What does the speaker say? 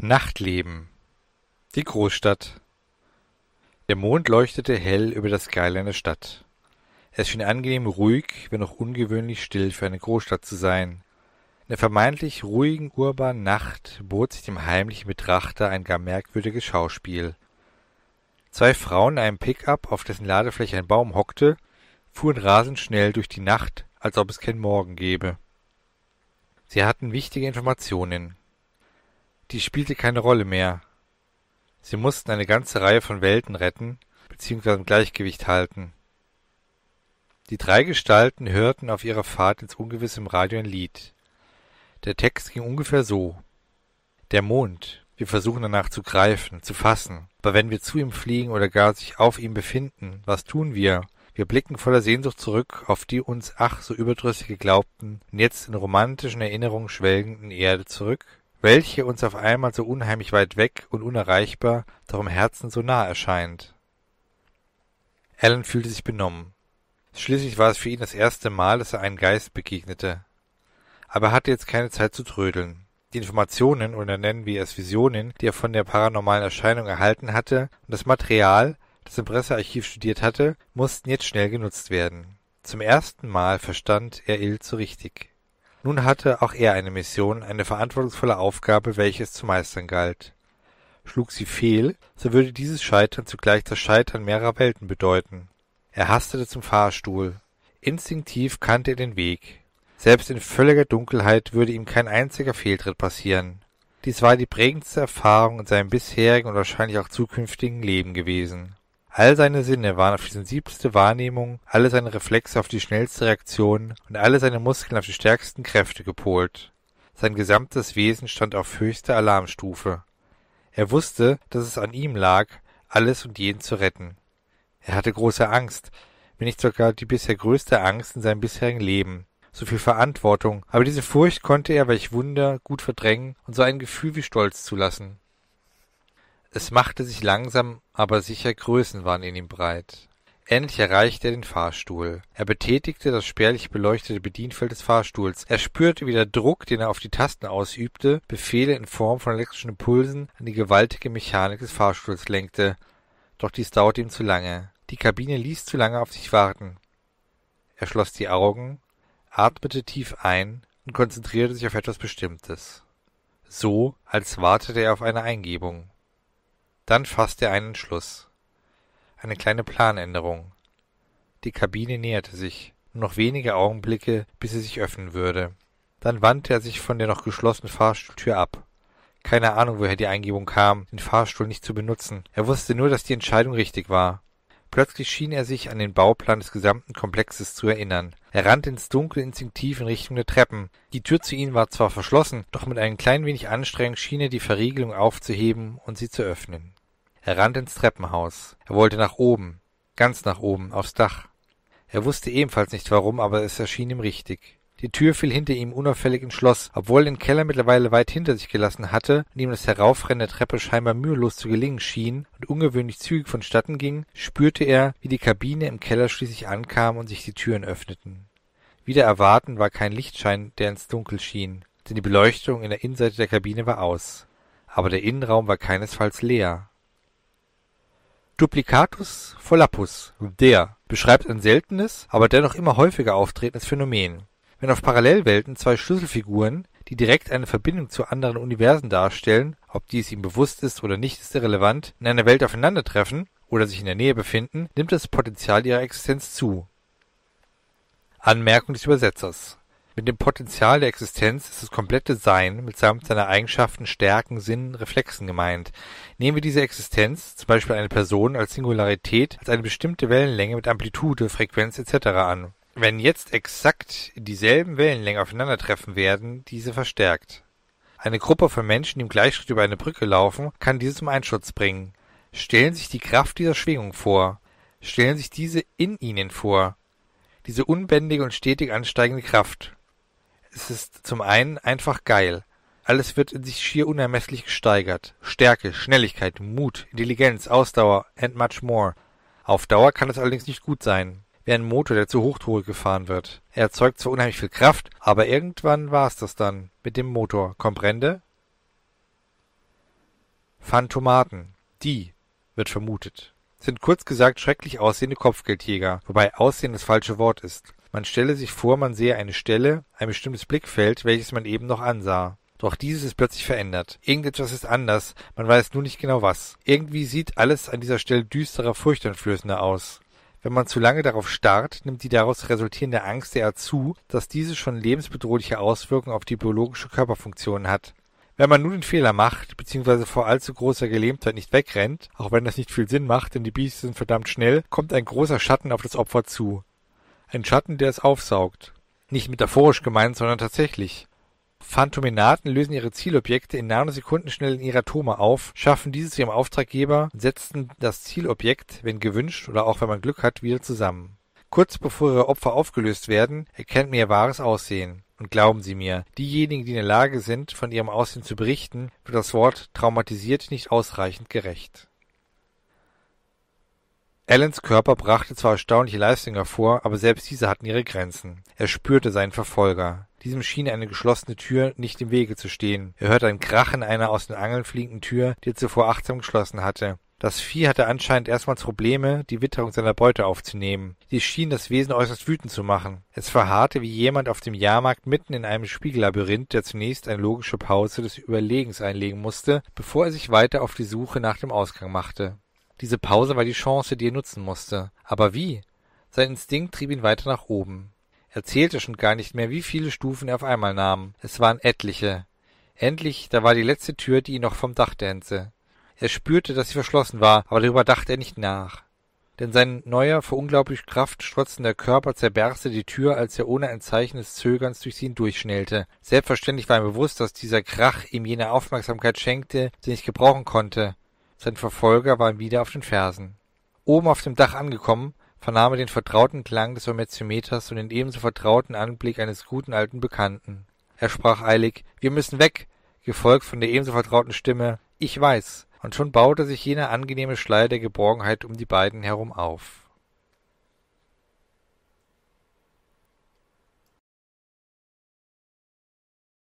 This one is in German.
Nachtleben. Die Großstadt. Der Mond leuchtete hell über das Skyline der Stadt. Es schien angenehm ruhig, wenn auch ungewöhnlich still für eine Großstadt zu sein. In der vermeintlich ruhigen urbanen Nacht bot sich dem heimlichen Betrachter ein gar merkwürdiges Schauspiel. Zwei Frauen in einem Pickup, auf dessen Ladefläche ein Baum hockte, fuhren rasend schnell durch die Nacht, als ob es keinen Morgen gäbe. Sie hatten wichtige Informationen. Dies spielte keine Rolle mehr. Sie mussten eine ganze Reihe von Welten retten bzw. im Gleichgewicht halten. Die drei Gestalten hörten auf ihrer Fahrt ins Ungewisse Radio ein Lied. Der Text ging ungefähr so. Der Mond, wir versuchen danach zu greifen, zu fassen, aber wenn wir zu ihm fliegen oder gar sich auf ihm befinden, was tun wir? Wir blicken voller Sehnsucht zurück auf die uns ach so überdrüssig geglaubten und jetzt in romantischen Erinnerungen schwelgenden Erde zurück welche uns auf einmal so unheimlich weit weg und unerreichbar, doch im Herzen so nah erscheint. Alan fühlte sich benommen. Schließlich war es für ihn das erste Mal, dass er einen Geist begegnete. Aber er hatte jetzt keine Zeit zu trödeln. Die Informationen, oder nennen wir es Visionen, die er von der paranormalen Erscheinung erhalten hatte, und das Material, das im Pressearchiv studiert hatte, mussten jetzt schnell genutzt werden. Zum ersten Mal verstand er Ill so richtig. Nun hatte auch er eine Mission, eine verantwortungsvolle Aufgabe, welche es zu meistern galt. Schlug sie fehl, so würde dieses Scheitern zugleich das Scheitern mehrerer Welten bedeuten. Er hastete zum Fahrstuhl. Instinktiv kannte er den Weg. Selbst in völliger Dunkelheit würde ihm kein einziger Fehltritt passieren. Dies war die prägendste Erfahrung in seinem bisherigen und wahrscheinlich auch zukünftigen Leben gewesen. All seine Sinne waren auf die sensibelste Wahrnehmung, alle seine Reflexe auf die schnellste Reaktion und alle seine Muskeln auf die stärksten Kräfte gepolt. Sein gesamtes Wesen stand auf höchster Alarmstufe. Er wusste, dass es an ihm lag, alles und jeden zu retten. Er hatte große Angst, wenn nicht sogar die bisher größte Angst in seinem bisherigen Leben. So viel Verantwortung, aber diese Furcht konnte er, welch Wunder, gut verdrängen und so ein Gefühl wie Stolz zulassen. Es machte sich langsam, aber sicher Größen waren in ihm breit. Endlich erreichte er den Fahrstuhl. Er betätigte das spärlich beleuchtete Bedienfeld des Fahrstuhls. Er spürte, wie der Druck, den er auf die Tasten ausübte, Befehle in Form von elektrischen Impulsen an die gewaltige Mechanik des Fahrstuhls lenkte. Doch dies dauerte ihm zu lange. Die Kabine ließ zu lange auf sich warten. Er schloss die Augen, atmete tief ein und konzentrierte sich auf etwas Bestimmtes. So, als wartete er auf eine Eingebung. Dann fasste er einen Entschluss. Eine kleine Planänderung. Die Kabine näherte sich. Nur noch wenige Augenblicke, bis sie sich öffnen würde. Dann wandte er sich von der noch geschlossenen Fahrstuhltür ab. Keine Ahnung, woher die Eingebung kam, den Fahrstuhl nicht zu benutzen. Er wusste nur, dass die Entscheidung richtig war. Plötzlich schien er sich an den Bauplan des gesamten Komplexes zu erinnern. Er rannte ins Dunkel instinktiv in Richtung der Treppen. Die Tür zu ihnen war zwar verschlossen, doch mit ein klein wenig Anstrengung schien er die Verriegelung aufzuheben und sie zu öffnen. Er rannte ins Treppenhaus. Er wollte nach oben, ganz nach oben, aufs Dach. Er wusste ebenfalls nicht warum, aber es erschien ihm richtig. Die Tür fiel hinter ihm unauffällig ins Schloss. Obwohl er den Keller mittlerweile weit hinter sich gelassen hatte und ihm das Heraufrennen der Treppe scheinbar mühelos zu gelingen schien und ungewöhnlich zügig vonstatten ging, spürte er, wie die Kabine im Keller schließlich ankam und sich die Türen öffneten. Wider Erwarten war kein Lichtschein, der ins Dunkel schien, denn die Beleuchtung in der Innenseite der Kabine war aus. Aber der Innenraum war keinesfalls leer. Duplicatus Pholappus, der, beschreibt ein seltenes, aber dennoch immer häufiger auftretendes Phänomen. Wenn auf Parallelwelten zwei Schlüsselfiguren, die direkt eine Verbindung zu anderen Universen darstellen, ob dies ihm bewusst ist oder nicht, ist irrelevant, in einer Welt aufeinandertreffen oder sich in der Nähe befinden, nimmt das Potenzial ihrer Existenz zu. Anmerkung des Übersetzers mit dem Potenzial der Existenz ist das komplette Sein mitsamt seiner Eigenschaften, Stärken, Sinnen, Reflexen gemeint. Nehmen wir diese Existenz, zum Beispiel eine Person als Singularität, als eine bestimmte Wellenlänge mit Amplitude, Frequenz etc. an. Wenn jetzt exakt dieselben Wellenlängen aufeinandertreffen werden, diese verstärkt. Eine Gruppe von Menschen, die im Gleichschritt über eine Brücke laufen, kann diese zum Einsturz bringen. Stellen sich die Kraft dieser Schwingung vor. Stellen sich diese in ihnen vor. Diese unbändige und stetig ansteigende Kraft es ist zum einen einfach geil. Alles wird in sich schier unermesslich gesteigert. Stärke, Schnelligkeit, Mut, Intelligenz, Ausdauer and much more. Auf Dauer kann es allerdings nicht gut sein. Wie ein Motor, der zu Hochtourig gefahren wird. Er erzeugt zwar unheimlich viel Kraft, aber irgendwann war's das dann mit dem Motor. Comprende? Phantomaten, die, wird vermutet, sind kurz gesagt schrecklich aussehende Kopfgeldjäger, wobei Aussehen das falsche Wort ist. Man stelle sich vor, man sehe eine Stelle, ein bestimmtes Blickfeld, welches man eben noch ansah. Doch dieses ist plötzlich verändert. Irgendetwas ist anders, man weiß nur nicht genau was. Irgendwie sieht alles an dieser Stelle düsterer, furchteinflößender aus. Wenn man zu lange darauf starrt, nimmt die daraus resultierende Angst derart zu, dass diese schon lebensbedrohliche Auswirkungen auf die biologische Körperfunktion hat. Wenn man nun den Fehler macht, beziehungsweise vor allzu großer Gelähmtheit nicht wegrennt, auch wenn das nicht viel Sinn macht, denn die Biester sind verdammt schnell, kommt ein großer Schatten auf das Opfer zu. Ein Schatten, der es aufsaugt. Nicht metaphorisch gemeint, sondern tatsächlich. Phantomenaten lösen ihre Zielobjekte in Nanosekundenschnelle in ihre Atome auf, schaffen diese zu ihrem Auftraggeber und setzen das Zielobjekt, wenn gewünscht oder auch wenn man Glück hat, wieder zusammen. Kurz bevor ihre Opfer aufgelöst werden, erkennt man ihr wahres Aussehen. Und glauben Sie mir, diejenigen, die in der Lage sind, von ihrem Aussehen zu berichten, wird das Wort traumatisiert nicht ausreichend gerecht. Allens Körper brachte zwar erstaunliche Leistungen hervor, aber selbst diese hatten ihre Grenzen. Er spürte seinen Verfolger. Diesem schien eine geschlossene Tür nicht im Wege zu stehen. Er hörte ein Krachen einer aus den Angeln fliegenden Tür, die er zuvor achtsam geschlossen hatte. Das Vieh hatte anscheinend erstmals Probleme, die Witterung seiner Beute aufzunehmen. Dies schien das Wesen äußerst wütend zu machen. Es verharrte wie jemand auf dem Jahrmarkt mitten in einem Spiegellabyrinth, der zunächst eine logische Pause des Überlegens einlegen musste, bevor er sich weiter auf die Suche nach dem Ausgang machte. Diese Pause war die Chance, die er nutzen musste. Aber wie? Sein Instinkt trieb ihn weiter nach oben. Er zählte schon gar nicht mehr, wie viele Stufen er auf einmal nahm. Es waren etliche. Endlich, da war die letzte Tür, die ihn noch vom Dach dännte. Er spürte, dass sie verschlossen war, aber darüber dachte er nicht nach. Denn sein neuer, vor unglaublich Kraft strotzender Körper zerberste die Tür, als er ohne ein Zeichen des Zögerns durch sie hindurchschnellte. Selbstverständlich war ihm bewusst, dass dieser Krach ihm jene Aufmerksamkeit schenkte, die er nicht gebrauchen konnte. Sein Verfolger war ihm wieder auf den Fersen. Oben auf dem Dach angekommen, vernahm er den vertrauten Klang des Vermetiometers und den ebenso vertrauten Anblick eines guten alten Bekannten. Er sprach eilig, wir müssen weg, gefolgt von der ebenso vertrauten Stimme, ich weiß, und schon baute sich jener angenehme Schleier der Geborgenheit um die beiden herum auf.